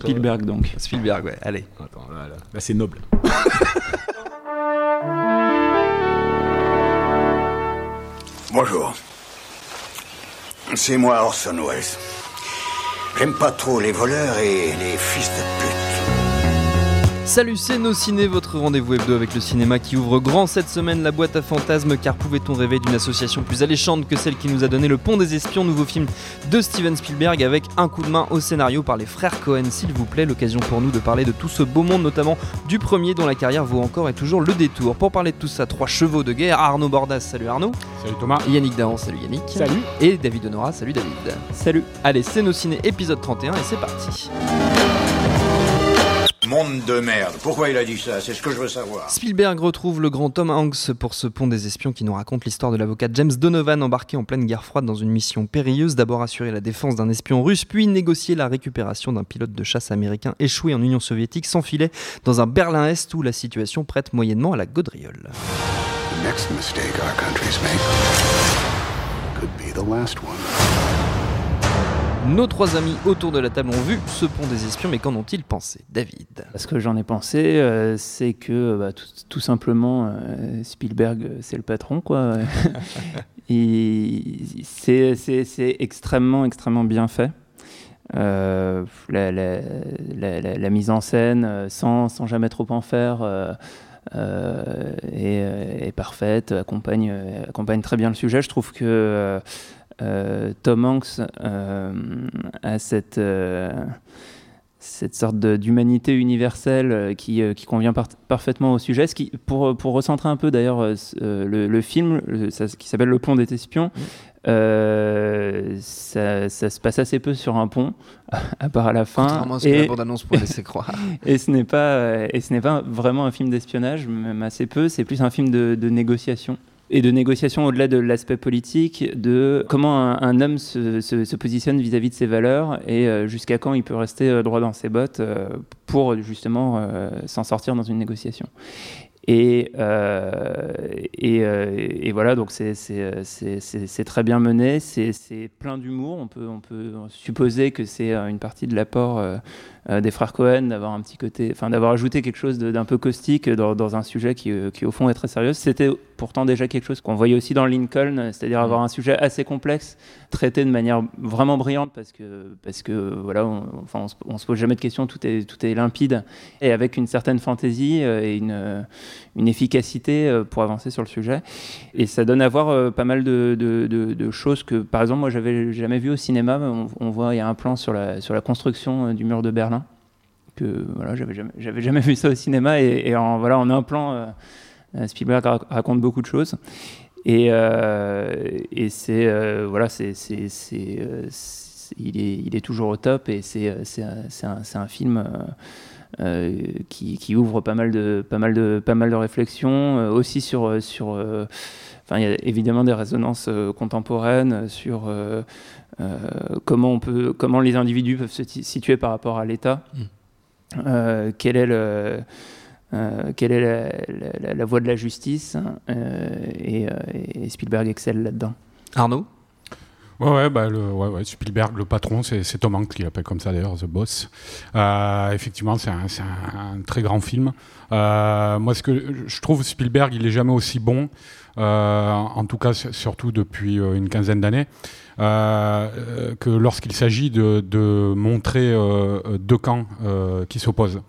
Spielberg donc. Spielberg, ouais, allez. Attends, là, là. Là, c'est noble. Bonjour. C'est moi Orson Welles. J'aime pas trop les voleurs et les fils de pute. Salut, c'est Nos Ciné, votre rendez-vous hebdo avec le cinéma qui ouvre grand cette semaine la boîte à fantasmes. Car pouvait-on rêver d'une association plus alléchante que celle qui nous a donné Le Pont des Espions, nouveau film de Steven Spielberg avec un coup de main au scénario par les frères Cohen, s'il vous plaît. L'occasion pour nous de parler de tout ce beau monde, notamment du premier dont la carrière vaut encore et toujours le détour. Pour parler de tout ça, trois chevaux de guerre Arnaud Bordas, salut Arnaud. Salut Thomas. Yannick Dahan, salut Yannick. Salut. Et David Honora, salut David. Salut. Allez, c'est Nos Ciné épisode 31 et c'est parti. Monde de merde. Pourquoi il a dit ça? C'est ce que je veux savoir. Spielberg retrouve le grand Tom Hanks pour ce pont des espions qui nous raconte l'histoire de l'avocat James Donovan embarqué en pleine guerre froide dans une mission périlleuse, d'abord assurer la défense d'un espion russe, puis négocier la récupération d'un pilote de chasse américain échoué en Union soviétique s'enfilait dans un Berlin-Est où la situation prête moyennement à la gaudriole. The next mistake our countries make could be the last one. Nos trois amis autour de la table ont vu ce pont des espions, mais qu'en ont-ils pensé David? Ce que j'en ai pensé, euh, c'est que bah, tout, tout simplement, euh, Spielberg, euh, c'est le patron, quoi. C'est, extrêmement, extrêmement bien fait. Euh, la, la- la- la- la mise en scène, sans, sans jamais trop en faire, euh, est, est parfaite, accompagne, accompagne très bien le sujet. Je trouve que Tom Hanks euh, a cette, euh, cette sorte d'humanité universelle euh, qui, euh, qui convient par- parfaitement au sujet. Ce qui, pour, pour recentrer un peu d'ailleurs euh, euh, le, le film, le- ça- qui s'appelle Le Pont des Espions, euh, ça, ça se passe assez peu sur un pont, à part à la fin. Contrairement à ce que Et- la bande-annonce pourrait laisser croire. et ce n'est pas euh, et ce n'est pas vraiment un film d'espionnage même assez peu c'est plus un film de, de négociation et de négociation au-delà de l'aspect politique de comment un, homme se, positionne vis-à-vis de ses valeurs et euh, jusqu'à quand il peut rester euh, droit dans ses bottes euh, pour justement s'en sortir dans une négociation et, voilà, donc c'est- très bien mené, c'est plein d'humour. On peut, supposer que c'est une partie de l'apport des frères Cohen d'avoir un petit côté, enfin d'avoir ajouté quelque chose d'un peu caustique dans, dans un sujet qui, euh, qui au fond est très sérieux. C'était pourtant déjà quelque chose qu'on voyait aussi dans Lincoln, c'est-à-dire avoir un sujet assez complexe traité de manière vraiment brillante parce que parce que voilà, on, enfin on, se, on se pose jamais de questions, tout est tout est limpide et avec une certaine fantaisie euh, et une euh, une efficacité euh, pour avancer sur le sujet. Et ça donne à voir euh, pas mal de, de- de- de choses que, par exemple, moi, j'avais jamais vu au cinéma. On, on voit, il y a un plan sur la, sur la construction euh, du mur de Berlin que voilà, j'avais jamais, jamais vu ça au cinéma. Et, en, voilà, en un plan, euh, Spielberg ra- raconte beaucoup de choses. Et, euh, et c'est euh, voilà, c'est, c'est, il est, il est toujours au top. Et c'est, un- un, film. qui, qui ouvre pas mal de, pas mal de, pas mal de réflexions, aussi sur, sur il y a évidemment des résonances contemporaines sur comment, on peut, comment les individus peuvent se situer par rapport à l'État, euh, le. euh, quelle est la, voie de la justice euh, euh, et Spielberg excelle là-dedans. Arnaud? Ouais, ouais, bah, le, ouais, ouais, Spielberg, le patron, c'est Tom Hanks qui l'appelle comme ça d'ailleurs, The Boss. Euh, effectivement, c'est un, un- très grand film. Euh, moi, ce que je trouve, Spielberg, il est jamais aussi bon, euh, en tout cas, surtout depuis euh, une quinzaine d'années, euh, euh, que lorsqu'il s'agit de, de montrer deux camps qui s'opposent.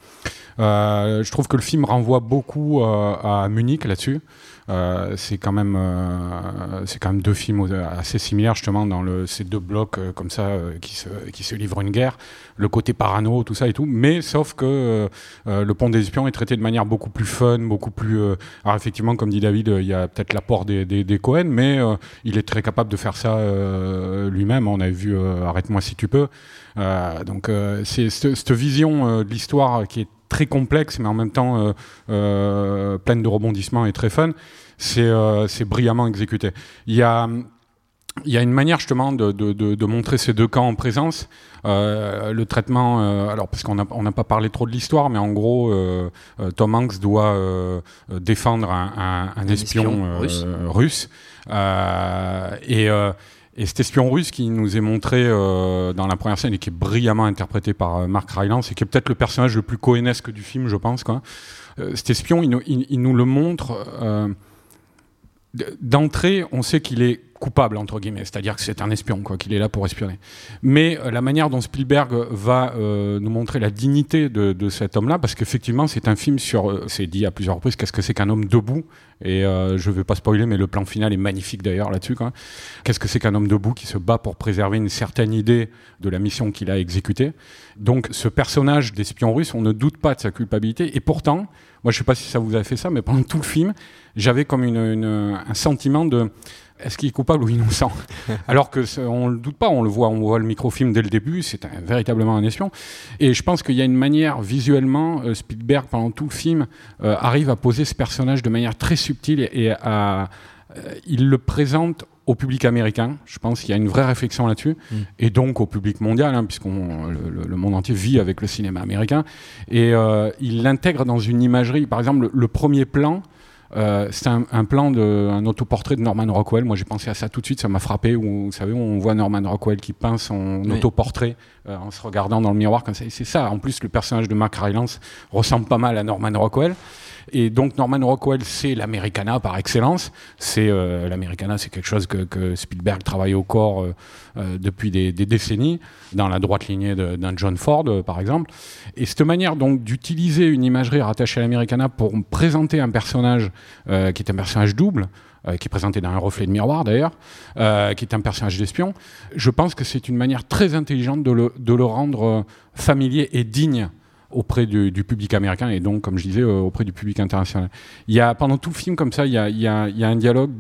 Je trouve que le film renvoie beaucoup à Munich là-dessus. Euh, c'est quand même euh, c'est quand même deux films assez similaires justement dans le, ces deux blocs euh, comme ça qui se qui se livrent une guerre. Le côté parano tout ça et tout. Mais sauf que le pont des espions est traité de manière beaucoup plus fun beaucoup plus alors effectivement comme dit David il y a peut-être l'apport des, des, des Cohen mais il est très capable de faire ça lui-même. On a vu arrête-moi si tu peux. Donc c'est cette vision de l'histoire qui est très complexe mais en même temps euh, euh, pleine de rebondissements et très fun c'est euh, brillamment exécuté il y a il y a une manière justement de, de, de, de montrer ces deux camps en présence. Euh, le traitement, euh, alors parce qu'on n'a on n'a pas parlé trop de l'histoire, mais en gros, euh, Tom Hanks doit défendre un, un, un Un espion, espion russe. russe. Et, Et cet espion russe qui nous est montré euh, dans la première scène et qui est brillamment interprété par euh, Mark Rylance et qui est peut-être le personnage le plus cohénesque du film, je pense. Quoi. Euh, cet espion, il, nous- il- nous le montre. euh, D'entrée, on sait qu'il est coupable, entre guillemets, c'est-à-dire que c'est un espion, quoi, qu'il est là pour espionner. Mais euh, la manière dont Spielberg va euh, nous montrer la dignité de, cet homme-là, parce qu'effectivement, c'est un film sur, euh, c'est dit à plusieurs reprises, qu'est-ce que c'est qu'un homme debout? Et je ne vais pas spoiler, mais le plan final est magnifique d'ailleurs là-dessus. Qu'est-ce que c'est qu'un homme debout qui se bat pour préserver une certaine idée de la mission qu'il a exécutée? Donc, ce personnage d'espion russe, on ne doute pas de sa culpabilité, et pourtant, moi, je ne sais pas si ça vous a fait ça, mais pendant tout le film, j'avais comme une- une- un sentiment de est-ce qu'il est coupable ou innocent Alors que on le doute pas, on le voit, on voit le microfilm dès le début, c'est véritablement un espion. Et je pense qu'il y a une manière visuellement, euh, Spielberg pendant tout le film euh, arrive à poser ce personnage de manière très subtile et, et à, euh, il le présente au public américain. Je pense qu'il y a une vraie réflexion là-dessus, et donc au public mondial, hein, puisqu'on le, monde entier vit avec le cinéma américain. Et il l'intègre dans une imagerie. Par exemple, le, le premier plan. Euh, c'est un, un plan de un autoportrait de Norman Rockwell. Moi, j'ai pensé à ça tout de suite. Ça m'a frappé. Où, vous savez, on voit Norman Rockwell qui peint son Oui. autoportrait euh, en se regardant dans le miroir comme ça. C'est ça. En plus, le personnage de Mark Rylance ressemble pas mal à Norman Rockwell. Et donc Norman Rockwell, c'est l'Americana par excellence. C'est euh, l'Americana, c'est quelque chose que, que Spielberg travaille au corps euh, euh, depuis des, des décennies, dans la droite lignée d'un John Ford, euh, par exemple. Et cette manière donc d'utiliser une imagerie rattachée à l'Americana pour présenter un personnage euh, qui est un personnage double. euh, qui est présenté dans un reflet de miroir d'ailleurs, euh, qui est un personnage d'espion. Je pense que c'est une manière très intelligente de le, rendre familier et digne auprès du, public américain et donc, comme je disais, auprès du public international. Il y a, pendant tout le film, comme ça, il y a, un dialogue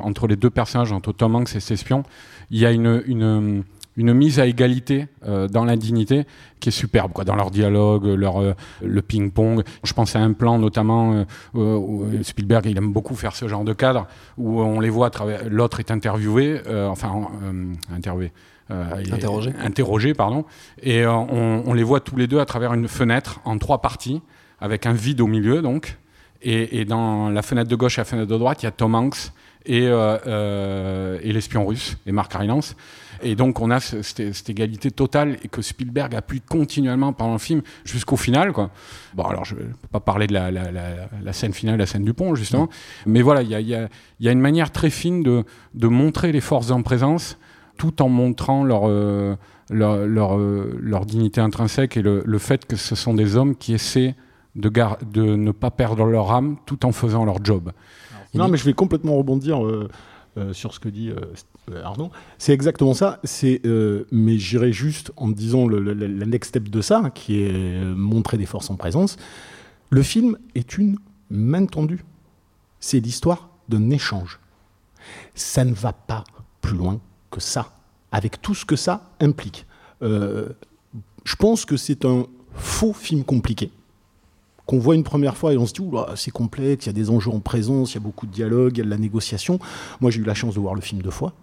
entre les deux personnages, entre Tom Hanks et cet espion. Il y a une, une mise à égalité euh, dans l'indignité qui est superbe, quoi, dans leur dialogue, leur, euh, le ping-pong. Je pense à un plan notamment euh, où Spielberg, il aime beaucoup faire ce genre de cadre où on les voit à travers. L'autre est interviewé, euh, enfin euh, interviewé. euh, Interrogé. interrogé, pardon, et euh, on, on les voit tous les deux à travers une fenêtre en trois parties, avec un vide au milieu donc. Et, et dans la fenêtre de gauche et la fenêtre de droite, il y a Tom Hanks et, euh, euh, et l'espion russe, et Mark Rylance. Et donc on a ce- cette, cette égalité totale et que Spielberg appuie continuellement pendant le film jusqu'au final. Quoi. Bon alors je ne peux pas parler de la, la- la- la scène finale, la scène du pont justement, mais voilà, il y a, il y a- il y a une manière très fine de, de montrer les forces en présence tout en montrant leur, euh, leur, leur, euh, leur dignité intrinsèque et le, le fait que ce sont des hommes qui essaient de, gar- de ne pas perdre leur âme tout en faisant leur job. Non, mais je vais complètement rebondir euh, euh, sur ce que dit euh, Arnaud. C'est exactement ça. Euh, mais j'irai juste en disant le, next step de ça, qui est euh, montrer des forces en présence. Le film est une main tendue. C'est l'histoire d'un échange. Ça ne va pas plus loin que ça, avec tout ce que ça implique. Euh, je pense que c'est un faux film compliqué qu'on voit une première fois et on se dit c'est complexe, il y a des enjeux en présence, il y a beaucoup de dialogue, il y a de la négociation. Moi, j'ai eu la chance de voir le film deux fois.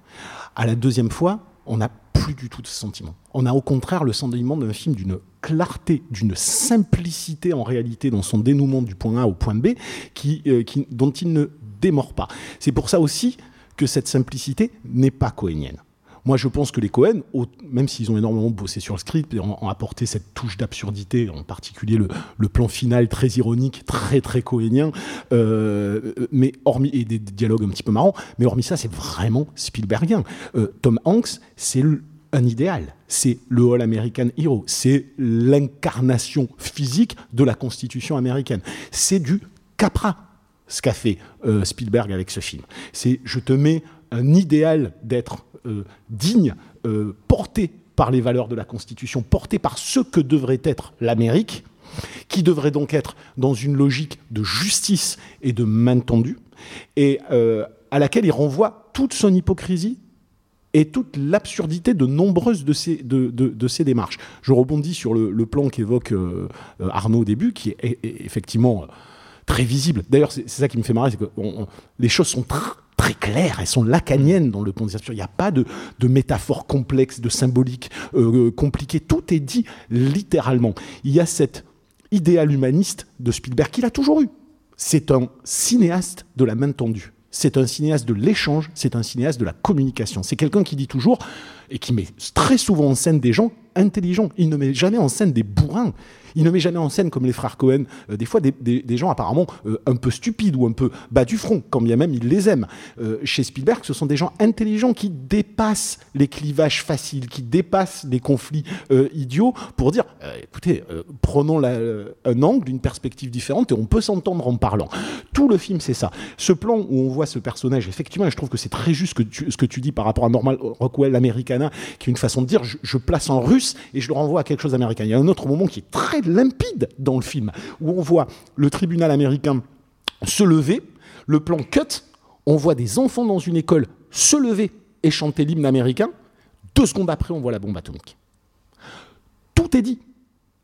À la deuxième fois, on n'a plus du tout ce sentiment. On a au contraire le sentiment d'un film d'une clarté, d'une simplicité en réalité dans son dénouement du point A au point B, qui, euh, dont il ne démord pas. C'est pour ça aussi que cette simplicité n'est pas cohénienne. Moi, je pense que les Cohen, même s'ils ont énormément bossé sur le script et ont, apporté cette touche d'absurdité, en particulier le, plan final très ironique, très très cohénien, euh, mais hormis et des, dialogues un petit peu marrants, mais hormis ça, c'est vraiment Spielbergien. Euh, Tom Hanks, c'est un idéal. C'est le All American Hero. C'est l'incarnation physique de la Constitution américaine. C'est du Capra ce qu'a fait euh, Spielberg avec ce film. C'est je te mets un idéal d'être digne, euh, porté par les valeurs de la Constitution, porté par ce que devrait être l'Amérique, qui devrait donc être dans une logique de justice et de main tendue, et euh, à laquelle il renvoie toute son hypocrisie et toute l'absurdité de nombreuses de ces, de, démarches. Je rebondis sur le, plan qu'évoque euh, euh, Arnaud au début, qui est, effectivement euh, très visible. D'ailleurs, c'est ça qui me fait marrer, c'est que les choses sont tr- très claires, elles sont lacaniennes dans le pont des. Il n'y a pas de, de métaphores complexes, de symboliques euh, compliquées. Tout est dit littéralement. Il y a cet idéal humaniste de Spielberg qu'il a toujours eu. C'est un cinéaste de la main tendue. c'est un cinéaste de l'échange, c'est un cinéaste de la communication. C'est quelqu'un qui dit toujours, et qui met très souvent en scène des gens intelligents. Il ne met jamais en scène des bourrins. Il ne met jamais en scène, comme les frères Cohen, euh, des fois des, des- gens apparemment euh, un peu stupides ou un peu bas du front, quand bien même il les aime. Euh, chez Spielberg, ce sont des gens intelligents qui dépassent les clivages faciles, qui dépassent les conflits idiots pour dire, écoutez, prenons un angle, une perspective différente et on peut s'entendre en parlant. Tout le film, c'est ça. Ce plan où on voit ce personnage, effectivement, je trouve que c'est très juste que ce que tu dis par rapport à Normal Rockwell Americana, qui est une façon de dire, je, je place en russe et je le renvoie à quelque chose d'américain. Il y a un autre moment qui est très limpide dans le film, où on voit le tribunal américain se lever, le plan cut, on voit des enfants dans une école se lever et chanter l'hymne américain. Deux secondes après, on voit la bombe atomique. Tout est dit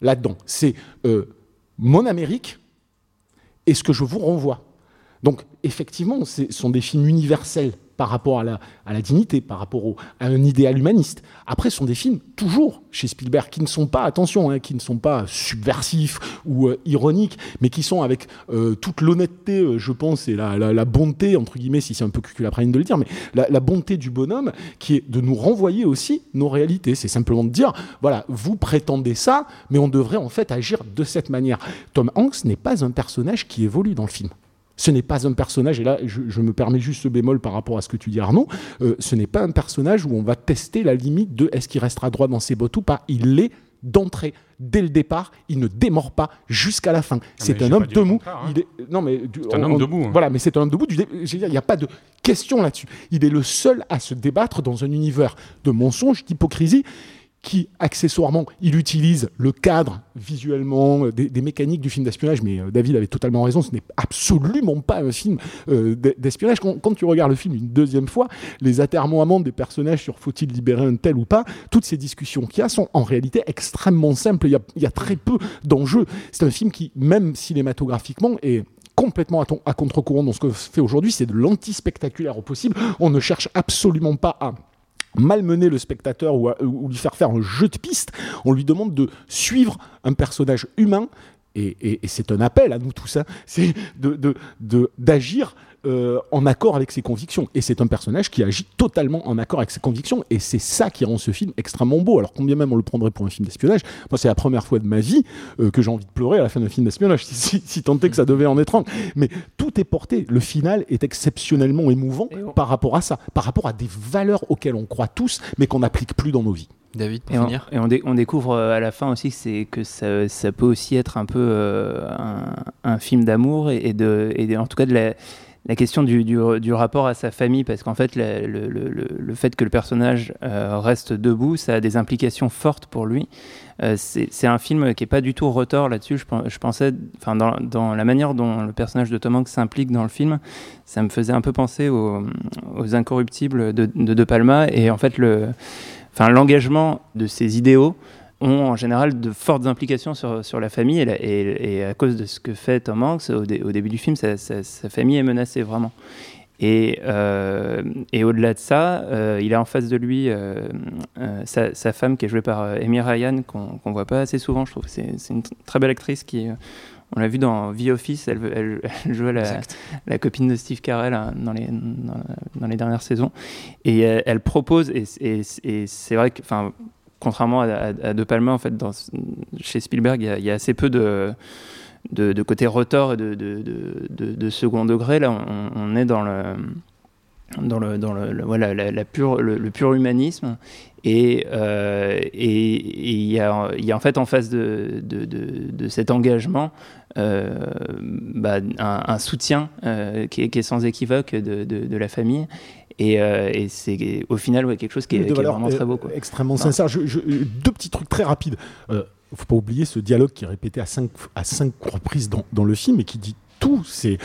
là-dedans. C'est euh, mon Amérique et ce que je vous renvoie. Donc, effectivement, ce sont des films universels par rapport à la, dignité, par rapport à un idéal humaniste. Après, ce sont des films, toujours, chez Spielberg, qui ne sont pas, attention, hein, qui ne sont pas subversifs ou euh, ironiques, mais qui sont avec euh, toute l'honnêteté, euh, je pense, et la, bonté, entre guillemets, si c'est un peu cuculaprine de le dire, mais la, la bonté du bonhomme, qui est de nous renvoyer aussi nos réalités. C'est simplement de dire, voilà, vous prétendez ça, mais on devrait en fait agir de cette manière. Tom Hanks n'est pas un personnage qui évolue dans le film. Ce n'est pas un personnage, et là je, je me permets juste ce bémol par rapport à ce que tu dis Arnaud, euh, ce n'est pas un personnage où on va tester la limite de est-ce qu'il restera droit dans ses bottes ou pas. Il l'est d'entrée, dès le départ, il ne démord pas jusqu'à la fin. C'est Ah, j'ai un pas homme debout. hein. Il est, non mais du- C'est un homme debout, hein. Voilà, mais c'est un homme debout. Du il n'y a pas de question là-dessus. Il est le seul à se débattre dans un univers de mensonges, d'hypocrisie qui, accessoirement, il utilise le cadre visuellement, euh, des, mécaniques du film d'espionnage, mais euh, David avait totalement raison, ce n'est absolument pas un film euh, d'e- d'espionnage. Quand, tu regardes le film une deuxième fois, les atermoiements des personnages sur faut-il libérer un tel ou pas, toutes ces discussions qu'il y a sont en réalité extrêmement simples. Il y a, très peu d'enjeux. C'est un film qui, même cinématographiquement, est complètement à, à contre-courant dans ce que fait aujourd'hui, c'est de l'anti-spectaculaire au possible. On ne cherche absolument pas à malmener le spectateur ou, lui faire faire un jeu de piste, on lui demande de suivre un personnage humain. Et, c'est un appel à nous tous, hein, c'est de- de- d'agir euh, en accord avec ses convictions. Et c'est un personnage qui agit totalement en accord avec ses convictions. Et c'est ça qui rend ce film extrêmement beau. Alors combien même on le prendrait pour un film d'espionnage, moi c'est la première fois de ma vie euh, que j'ai envie de pleurer à la fin d'un film d'espionnage, si, si- si tant est que ça devait en être un. Mais tout est porté. Le final est exceptionnellement émouvant Et par rapport à ça, par rapport à des valeurs auxquelles on croit tous, mais qu'on n'applique plus dans nos vies. David, pour Et on, finir et on dé- on découvre euh, à la fin aussi que, ça, ça peut aussi être un peu euh, un, un film d'amour et, et de, et de- en tout cas de la, la question du, rapport à sa famille, parce qu'en fait, le, fait que le personnage euh, reste debout, ça a des implications fortes pour lui. Euh, c'est un film qui est pas du tout retort là-dessus. Je, pen- je pensais, enfin, dans, la manière dont le personnage de Tom Hanks s'implique dans le film, ça me faisait un peu penser aux, Incorruptibles de, de Palma, et en fait, l'engagement de ces idéaux ont en général de fortes implications sur, sur la famille et, la- et- et à cause de ce que fait Tom Hanks au, dé- au début du film, sa, sa- sa famille est menacée vraiment. Et, euh, et au-delà de ça, euh, il a en face de lui euh, sa, sa femme qui est jouée par Amy Ryan, qu'on qu'on voit pas assez souvent, je trouve. C'est une tr- très belle actrice qui, on l'a vu dans The Office, elle, elle, elle jouait la, la copine de Steve Carell hein, dans, les, dans, dans les dernières saisons. Et elle propose, et, c'est vrai que, contrairement à, De Palma, en fait, chez Spielberg, il y a, assez peu de, de, côté retort et de, de, second degré. Là, on, est dans le dans le, dans le, voilà, la, pure, le, pur humanisme et euh, et- il y, a, en fait en face de, de, cet engagement euh, bah, un, soutien euh, qui, est, sans équivoque de, de la famille et, euh, et c'est au final ouais, quelque chose qui est, qui vraiment très beau. Quoi. extrêmement Non. sincère. Je- je- deux petits trucs très rapides. Euh, faut pas oublier ce dialogue qui est répété à cinq, à cinq reprises dans, dans le film et qui dit tout. C'est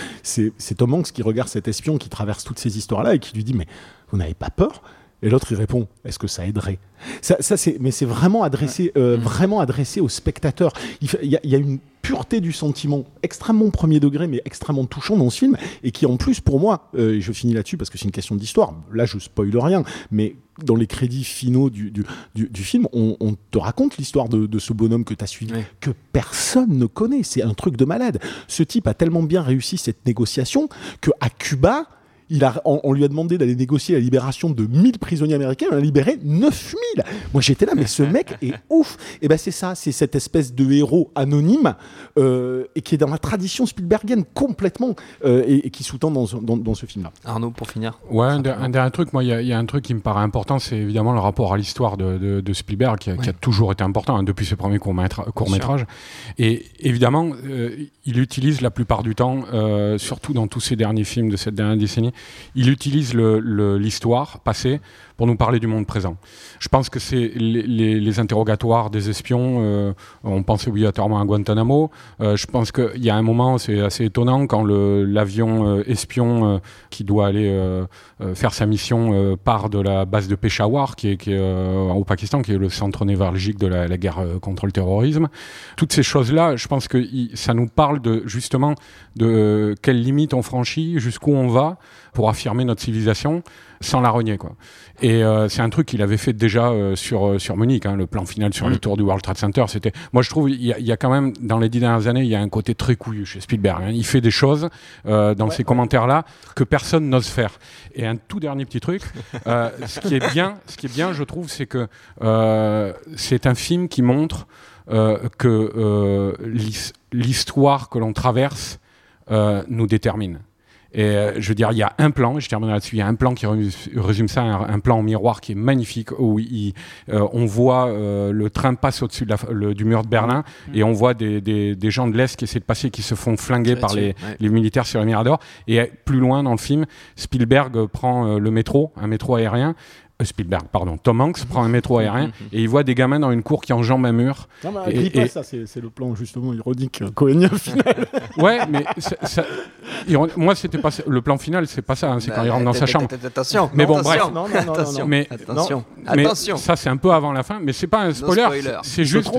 Tom Hanks qui regarde cet espion qui traverse toutes ces histoires-là et qui lui dit Mais vous n'avez pas peur? Et l'autre, il répond Est-ce que ça aiderait? Ça, ça, c'est, Mais c'est vraiment adressé, euh, vraiment adressé au spectateur. Il y, a- il y a une pureté du sentiment extrêmement premier degré, mais extrêmement touchant dans ce film, et qui en plus, pour moi, euh, et je finis là-dessus parce que c'est une question d'histoire, là je spoil rien, mais dans les crédits finaux du, du, du- du film, on, on te raconte l'histoire de, de ce bonhomme que tu as suivi, Oui. que personne ne connaît. C'est un truc de malade. Ce type a tellement bien réussi cette négociation que à Cuba, il a, on, lui a demandé d'aller négocier la libération de 1000 prisonniers américains, il en a libéré 9000. Moi j'étais là, mais ce mec est ouf. Et ben c'est ça, c'est cette espèce de héros anonyme euh, et qui est dans la tradition Spielbergienne complètement euh, et, qui sous-tend dans, dans, ce film-là. Arnaud, pour finir. Ouais, un, dernier truc, moi il y, a un truc qui me paraît important, c'est évidemment le rapport à l'histoire de, de, Spielberg qui a, toujours été important hein, depuis ses premiers courts-métrages. et évidemment, euh, il utilise la plupart du temps, surtout dans tous ses derniers films de cette dernière décennie, il utilise l'histoire passée pour nous parler du monde présent. Je pense que c'est les, interrogatoires des espions, euh, on pense obligatoirement à Guantanamo. Euh, je pense qu'il y a un moment, c'est assez étonnant, quand l'avion euh, espion qui doit aller faire sa mission part de la base de Peshawar, qui est, au Pakistan, qui est le centre névralgique de la, la guerre contre le terrorisme. Toutes ces choses-là, je pense que ça nous parle de, justement de quelles limites on franchit, jusqu'où on va pour affirmer notre civilisation sans la renier. Quoi. Et euh, c'est un truc qu'il avait fait déjà euh, sur, euh, sur Munich, hein, le plan final sur le mm. tour du World Trade Center. C'était, moi je trouve, il y, a quand même, dans les dix dernières années, il y a un côté très couillu chez Spielberg. Hein. Il fait des choses dans ces commentaires-là que personne n'ose faire. Et un tout dernier petit truc, ce qui est bien, ce qui est bien, je trouve, c'est que c'est un film qui montre que l'histoire que l'on traverse nous détermine. Et euh, je veux dire, il y a un plan, je termine là-dessus, il y a un plan qui résume ça, un, plan en miroir qui est magnifique, où il, euh, on voit euh, le train passe au-dessus de du mur de Berlin, mmh. et on voit des, des, des gens de l'Est qui essaient de passer, qui se font flinguer par les, les, militaires sur les miradors. Et plus loin dans le film, Spielberg prend le métro, un métro aérien, Spielberg, pardon, Tom Hanks prend un métro aérien et il voit des gamins dans une cour qui enjambent un mur. Non, mais et, et... ça, c'est le plan justement ironique cohénien final. ouais, mais ça, moi, c'était pas le plan final, c'est pas ça, hein, c'est quand il rentre dans sa chambre. Attention, mais bon, bref. Attention, mais, attention, attention. ça, c'est un peu avant la fin, mais c'est pas un spoiler. C'est juste,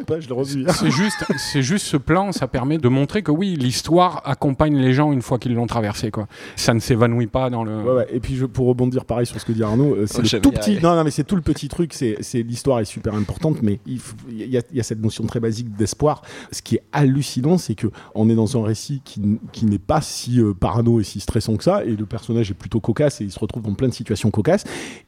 c'est juste, c'est juste ce plan, ça permet de montrer que oui, l'histoire accompagne les gens une fois qu'ils l'ont traversé, quoi. Ça ne s'évanouit pas dans le. Ouais, ouais. Et puis, je, pour rebondir pareil sur ce que dit Arnaud, euh, c'est le tout petit non, non, mais c'est tout le petit truc. C'est, l'histoire est super importante, mais il, y, a, cette notion très basique d'espoir. Ce qui est hallucinant, c'est que on est dans un récit qui, n'est pas si euh, parano et si stressant que ça, et le personnage est plutôt cocasse et il se retrouve dans plein de situations cocasses,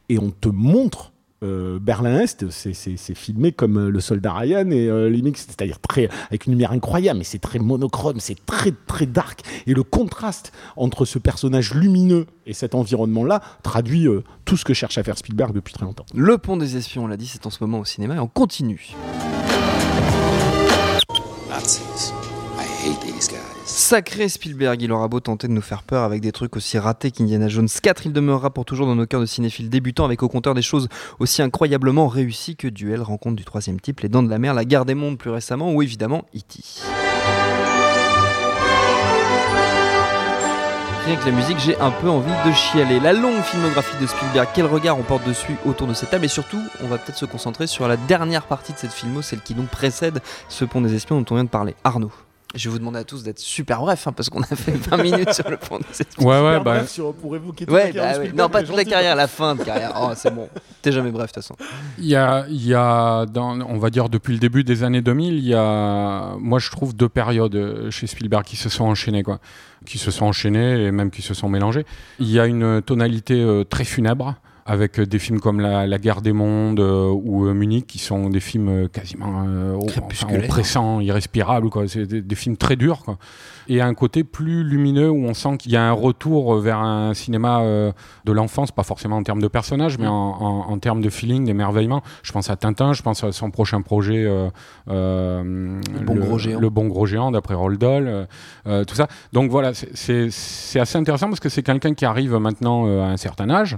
et on te montre euh, Berlin-Est, c'est filmé comme euh, le soldat Ryan et euh, c'est-à-dire très avec une lumière incroyable, mais c'est très monochrome, c'est très très dark. Et le contraste entre ce personnage lumineux et cet environnement-là traduit tout ce que cherche à faire Spielberg depuis très longtemps. Le Pont des Espions, on l'a dit, c'est en ce moment au cinéma et on continue. Sacré Spielberg, il aura beau tenter de nous faire peur avec des trucs aussi ratés qu'Indiana Jones 4, il demeurera pour toujours dans nos cœurs de cinéphiles débutants avec au compteur des choses aussi incroyablement réussies que Duel, Rencontre du troisième type, Les Dents de la Mer, La Guerre des Mondes plus récemment ou évidemment E.T. Rien que la musique, j'ai un peu envie de chialer. La longue filmographie de Spielberg, quel regard on porte dessus autour de cette table? Et surtout, on va peut-être se concentrer sur la dernière partie de cette filmo, celle qui donc précède ce pont des espions dont on vient de parler. Arnaud. Je vais vous demander à tous d'être super bref, hein, parce qu'on a fait 20 minutes sur le pont de cette Ouais, ouais, bah. pour évoquer ouais, bah, Non, pas toute la carrière, la fin de carrière. Oh, c'est bon. T'es jamais bref, de toute façon. Il y a, il y a dans, on va dire, depuis le début des années 2000, il y a, moi, je trouve deux périodes euh, chez Spielberg qui se sont enchaînées, quoi. Qui se sont enchaînées et même qui se sont mélangées. Il y a une tonalité euh, très funèbre avec euh, des films comme La, Guerre des Mondes euh, ou euh, Munich, qui sont des films quasiment oppressants, irrespirables. C'est des, des, films très durs. Quoi et un côté plus lumineux où on sent qu'il y a un retour vers un cinéma euh, de l'enfance, pas forcément en termes de personnages, mais en, termes de feeling, d'émerveillement. Je pense à Tintin, je pense à son prochain projet, le, bon gros géant. le Bon Gros Géant, d'après Roald Dahl, tout ça. Donc voilà, c'est assez intéressant parce que c'est quelqu'un qui arrive maintenant à un certain âge,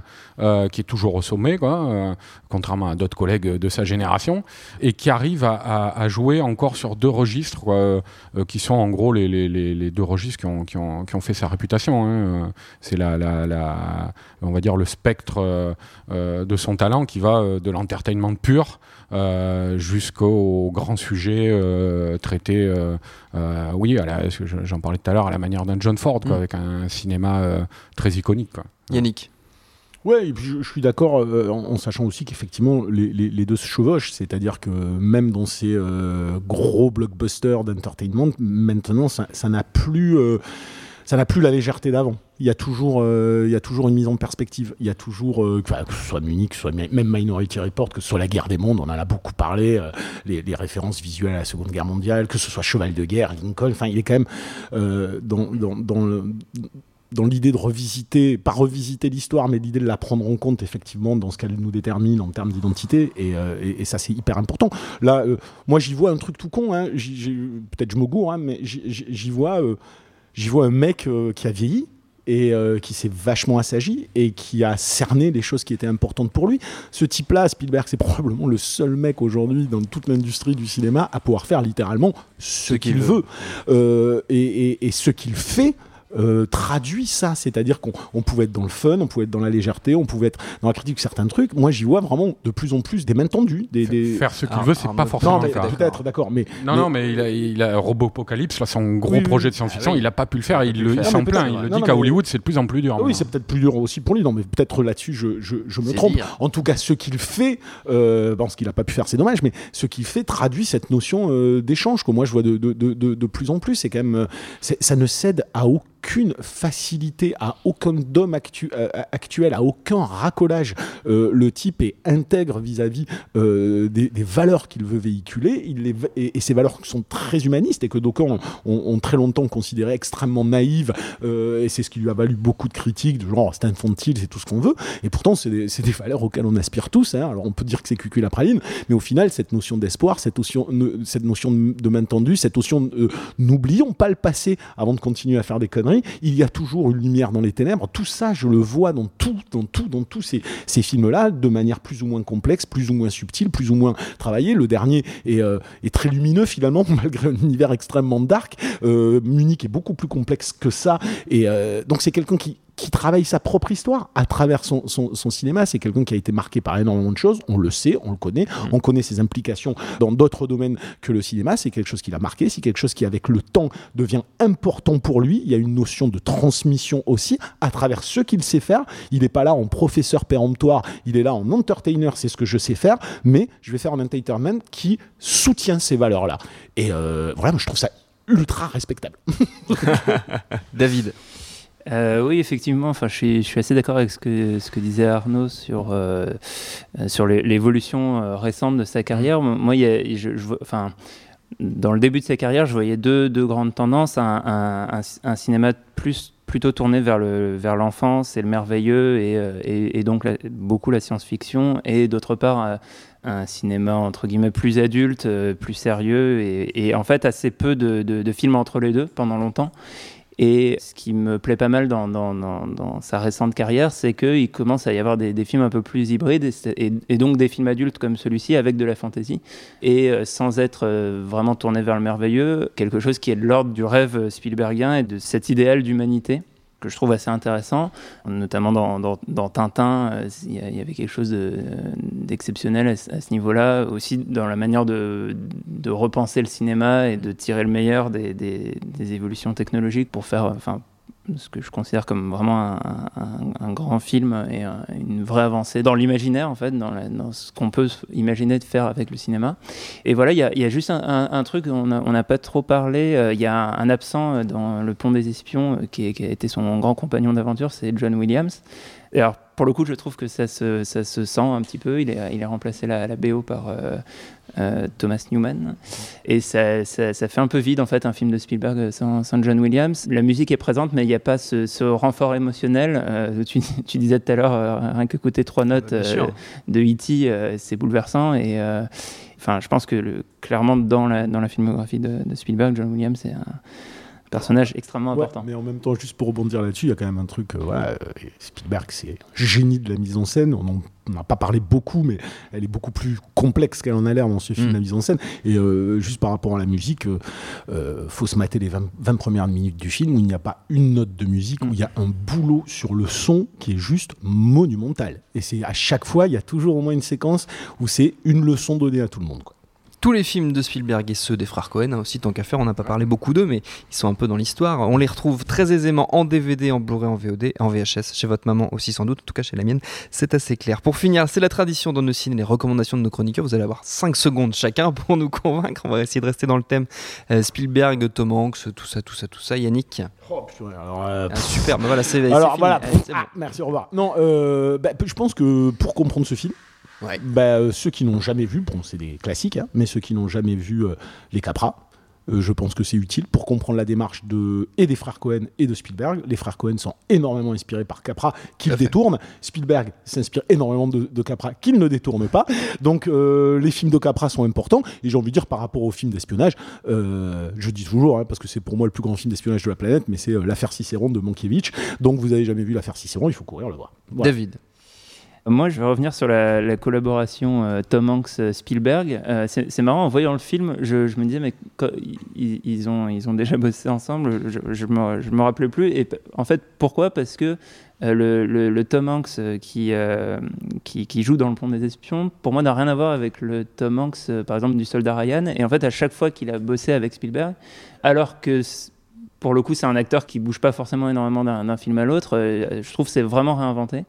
qui est toujours au sommet, quoi, contrairement à d'autres collègues de sa génération, et qui arrive à, jouer encore sur deux registres, qui sont en gros les, les les deux registres qui ont, qui ont, qui ont fait sa réputation. Hein. C'est la, la, la, on va dire le spectre euh, euh, de son talent qui va euh, de l'entertainment pur jusqu'au grand sujet traité, oui, j'en parlais tout à l'heure, à la manière d'un John Ford, quoi, mm. avec un cinéma très iconique. Quoi. Yannick Ouais, je, suis d'accord en, sachant aussi qu'effectivement les, deux se chevauchent, c'est-à-dire que même dans ces gros blockbusters d'entertainment, maintenant ça n'a plus ça n'a plus la légèreté d'avant. Il y a toujours, euh, il y a toujours une mise en perspective. Il y a toujours, euh, que ce soit Munich, que ce soit même Minority Report, que ce soit la guerre des mondes, on en a beaucoup parlé, euh, les, références visuelles à la Seconde Guerre mondiale, que ce soit Cheval de guerre, Lincoln. Enfin, il est quand même euh, dans, dans, dans le dans l'idée de revisiter, pas revisiter l'histoire, mais l'idée de la prendre en compte effectivement dans ce qu'elle nous détermine en termes d'identité, et, euh, et, et, ça c'est hyper important. Là, euh, moi j'y vois un truc tout con, hein, peut-être je me gourre, hein, mais j'y vois, euh, j'y vois un mec qui a vieilli, et qui s'est vachement assagi et qui a cerné les choses qui étaient importantes pour lui. Ce type-là, Spielberg, c'est probablement le seul mec aujourd'hui dans toute l'industrie du cinéma à pouvoir faire littéralement ce, ce qu'il veut. veut. Et, et, et, ce qu'il fait, euh, traduit ça, c'est-à-dire qu'on pouvait être dans le fun, on pouvait être dans la légèreté, on pouvait être dans la critique de certains trucs. Moi, j'y vois vraiment de plus en plus des mains tendues. Des, des... Faire ce qu'il ah, veut, c'est pas forcément cas. Peut-être, d'accord, mais non, mais... non, mais il a, il a Robopocalypse, là, son gros oui, projet de science-fiction, ah, oui. il a pas pu le faire. Il, il s'en plaint. Il le dit qu'à Hollywood, c'est de plus en plus dur. Oui, c'est peut-être plus dur aussi pour lui. Non, mais peut-être là-dessus, je, je, je, me trompe. Dire. En tout cas, ce qu'il fait, euh, bon, ce qu'il a pas pu faire, c'est dommage, mais ce qu'il fait traduit cette notion euh, d'échange que moi je vois de, de, de, de, plus en plus. C'est quand même, euh, ça ne cède à aucun aucune facilité, à aucun dôme euh, actuel, à aucun racolage. Euh, le type est intègre vis-à-vis euh, des, valeurs qu'il veut véhiculer. Il les, et, ces valeurs sont très humanistes et que d'aucuns ont, très longtemps considéré extrêmement naïves. Et c'est ce qui lui a valu beaucoup de critiques, de genre c'est infantile, c'est tout ce qu'on veut. Et pourtant, c'est des, valeurs auxquelles on aspire tous. Hein. Alors on peut dire que c'est cucul la praline, mais au final, cette notion d'espoir, cette notion, cette notion de main tendue, cette notion n'oublions pas le passé avant de continuer à faire des conneries il y a toujours une lumière dans les ténèbres. Tout ça, je le vois dans tout, dans tout, tous ces, films-là, de manière plus ou moins complexe, plus ou moins subtile, plus ou moins travaillée. Le dernier est, euh, très lumineux finalement, malgré un univers extrêmement dark. Euh, Munich est beaucoup plus complexe que ça, et euh, donc c'est quelqu'un qui qui travaille sa propre histoire à travers son, son, son cinéma. C'est quelqu'un qui a été marqué par énormément de choses. On le sait, on le connaît. Mmh. On connaît ses implications dans d'autres domaines que le cinéma. C'est quelque chose qui l'a marqué. C'est quelque chose qui, avec le temps, devient important pour lui. Il y a une notion de transmission aussi à travers ce qu'il sait faire. Il n'est pas là en professeur péremptoire. Il est là en entertainer. C'est ce que je sais faire. Mais je vais faire un entertainment qui soutient ces valeurs-là. Et euh, vraiment, je trouve ça ultra respectable. David euh, oui, effectivement. Enfin, je suis, je suis assez d'accord avec ce que, ce que disait Arnaud sur, euh, sur l'évolution euh, récente de sa carrière. Moi, il y a, je, je, enfin, dans le début de sa carrière, je voyais deux, deux grandes tendances. Un, un, un, un, cinéma plus, plutôt tourné vers l'enfance le, vers et le merveilleux, et, et, et donc la, beaucoup la science-fiction, et d'autre part un cinéma entre guillemets plus adulte, plus sérieux, et, et en fait assez peu de, de, de films entre les deux pendant longtemps. Et ce qui me plaît pas mal dans, dans, dans, dans sa récente carrière, c'est qu'il commence à y avoir des, des, films un peu plus hybrides et, donc des films adultes comme celui-ci avec de la fantaisie. Et euh, sans être euh, vraiment tourné vers le merveilleux, quelque chose qui est de l'ordre du rêve Spielbergien et de cet idéal d'humanité que je trouve assez intéressant, notamment dans, dans, Tintin, euh, il y, avait quelque chose d'exceptionnel de, à, à, ce niveau-là, aussi dans la manière de, de, repenser le cinéma et de tirer le meilleur des, des, des évolutions technologiques pour faire, enfin, ce que je considère comme vraiment un, grand film et un, une vraie avancée dans l'imaginaire, en fait, dans, ce qu'on peut imaginer de faire avec le cinéma. Et voilà, il y, a juste un, truc, on n'a pas trop parlé, euh, il y a un absent dans Le Pont des Espions, euh, qui, a été son grand compagnon d'aventure, c'est John Williams. Et alors, pour le coup, je trouve que ça se, ça se sent un petit peu. Il est, il est remplacé la, BO par euh, euh, Thomas Newman. Et ça, ça, ça, fait un peu vide, en fait, un film de Spielberg sans, sans John Williams. La musique est présente, mais il n'y a pas ce, ce renfort émotionnel. Euh, tu, tu, disais tout à l'heure, euh, rien que écouter trois notes euh, de E.T., c'est bouleversant. Et enfin, je pense que le, clairement, dans la, dans la filmographie de, de Spielberg, John Williams, c'est un personnage extrêmement ouais, important. Mais en même temps, juste pour rebondir là-dessus, il y a quand même un truc. Euh, voilà, Spielberg, c'est génie de la mise en scène. On n'en a pas parlé beaucoup, mais elle est beaucoup plus complexe qu'elle en a l'air dans ce film, mm. la mise en scène. Et euh, juste par rapport à la musique, il euh, faut se mater les 20, 20, premières minutes du film où il n'y a pas une note de musique, où il y a un boulot sur le son qui est juste monumental. Et c'est à chaque fois, il y a toujours au moins une séquence où c'est une leçon donnée à tout le monde. Quoi. Tous les films de Spielberg et ceux des frères Cohen, hein, aussi tant qu'à faire, on n'a pas parlé beaucoup d'eux, mais ils sont un peu dans l'histoire. On les retrouve très aisément en DVD, en Blu-ray, en VOD, en VHS, chez votre maman aussi sans doute, en tout cas chez la mienne, c'est assez clair. Pour finir, c'est la tradition dans nos ciné, les recommandations de nos chroniqueurs, vous allez avoir 5 secondes chacun pour nous convaincre, on va essayer de rester dans le thème euh, Spielberg, Tom Hanks, tout ça, tout ça, tout ça. Yannick Oh, putain, alors, euh, Ah, Super, bah voilà, c'est Alors voilà. Ah, merci, au revoir. Non, euh, bah, je pense que pour comprendre ce film, Ouais. bah, euh, ceux qui n'ont jamais vu, bon, c'est des classiques, hein, mais ceux qui n'ont jamais vu euh, les Capra, euh, je pense que c'est utile pour comprendre la démarche de, et des frères Cohen et de Spielberg. Les frères Cohen sont énormément inspirés par Capra, qu'ils détournent. Spielberg s'inspire énormément de, de Capra, qu'il ne détourne pas. Donc euh, les films de Capra sont importants. Et j'ai envie de dire, par rapport aux films d'espionnage, euh, je dis toujours, hein, parce que c'est pour moi le plus grand film d'espionnage de la planète, mais c'est L'affaire Cicéron de Mankiewicz. Donc vous avez jamais vu L'affaire Cicéron, il faut courir le voir. Voilà. David. Moi, je vais revenir sur la, la collaboration euh, Tom Hanks-Spielberg. Euh, c'est c'est marrant, en voyant le film, je, me disais, mais ils, ont, ils ont déjà bossé ensemble, je, je, me, rappelais plus. Et en fait, pourquoi? Parce que euh, le, Tom Hanks euh, qui, euh, qui, joue dans Le Pont des Espions, pour moi, n'a rien à voir avec le Tom Hanks, euh, par exemple, du Soldat Ryan. Et en fait, à chaque fois qu'il a bossé avec Spielberg, alors que pour le coup, c'est un acteur qui bouge pas forcément énormément d'un film à l'autre. euh, je trouve que c'est vraiment réinventé.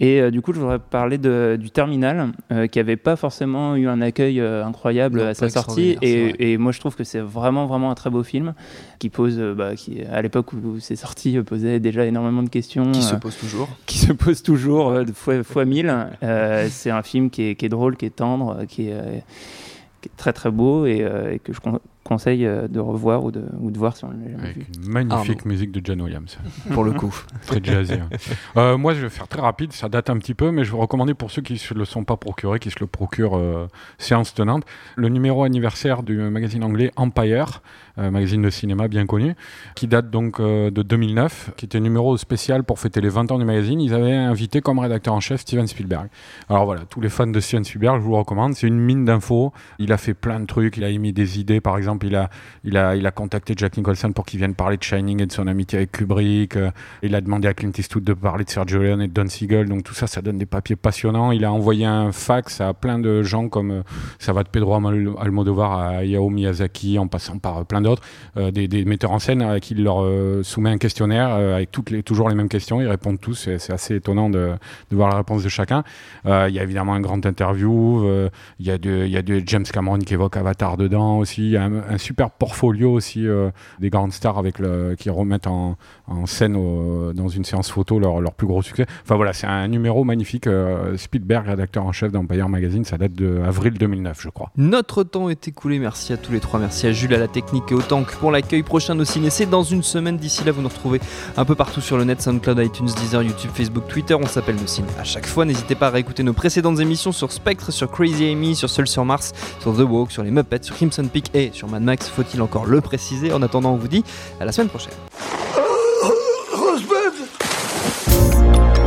Et euh, du coup, je voudrais parler de, du Terminal, euh, qui avait pas forcément eu un accueil euh, incroyable Non, à sa sortie. Et, et moi, je trouve que c'est vraiment, vraiment un très beau film, qui pose, bah, qui, à l'époque où c'est sorti, posait déjà énormément de questions. Qui se pose toujours. qui se pose toujours de fois, fois mille. C'est un film qui est, qui est drôle, qui est tendre, qui est, qui est très très beau et, et que je conseille euh, de revoir ou de, ou de voir si on l'a jamais vu. Avec une magnifique Arnaud. musique de John Williams. Pour le coup. Très jazzy. hein. Euh, moi, je vais faire très rapide, ça date un petit peu, mais je vais recommander pour ceux qui ne se le sont pas procurés, qui se le procurent euh, séance tenante, le numéro anniversaire du magazine anglais Empire, euh, magazine de cinéma bien connu, qui date donc euh, de 2009, qui était numéro spécial pour fêter les 20 ans du magazine. Ils avaient invité comme rédacteur en chef Steven Spielberg. Alors voilà, tous les fans de Steven Spielberg, je vous le recommande. C'est une mine d'infos. Il a fait plein de trucs. Il a émis des idées. Par exemple, il a, il a, il a contacté Jack Nicholson pour qu'il vienne parler de Shining et de son amitié avec Kubrick. Euh, il a demandé à Clint Eastwood de parler de Sergio Leone et de Don Siegel. Donc tout ça, ça donne des papiers passionnants. Il a envoyé un fax à plein de gens comme euh, ça va de Pedro Almo- Almodovar à Hayao Miyazaki, en passant par euh, plein d'autres, des, metteurs en scène à qui il leur soumet un questionnaire avec toujours les mêmes questions. Ils répondent tous. C'est assez étonnant de, voir la réponse de chacun. Il y a évidemment un grand interview. Il y, a de- y a de James Cameron qui évoque Avatar dedans aussi. Il y a un, un super portfolio aussi euh, des grandes stars avec le, qui remettent en, scène dans une séance photo leur, leur plus gros succès. Enfin voilà, c'est un numéro magnifique. euh, Spielberg, rédacteur en chef d'Empire Magazine, ça date de avril 2009, je crois. Notre temps est écoulé, merci à tous les trois, merci à Jules à la technique et au tank pour l'accueil prochain de Ciné. C'est dans une semaine, d'ici là vous nous retrouvez un peu partout sur le net, SoundCloud, iTunes, Deezer, YouTube, Facebook, Twitter, on s'appelle Nos Ciné. À chaque fois, n'hésitez pas à réécouter nos précédentes émissions sur Spectre, sur Crazy Amy, sur Seul sur Mars, sur The Walk, sur les Muppets, sur Crimson Peak et sur Mad Max, faut-il encore le préciser. En attendant, on vous dit à la semaine prochaine.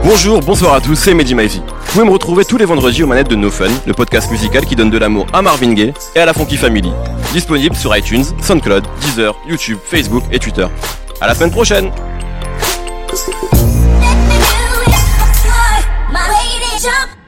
Bonjour, bonsoir à tous, c'est Mehdi Maizy. Vous pouvez me retrouver tous les vendredis aux manettes de No Fun, le podcast musical qui donne de l'amour à Marvin Gaye et à la Funky Family. Disponible sur iTunes, SoundCloud, Deezer, YouTube, Facebook et Twitter. À la semaine prochaine jump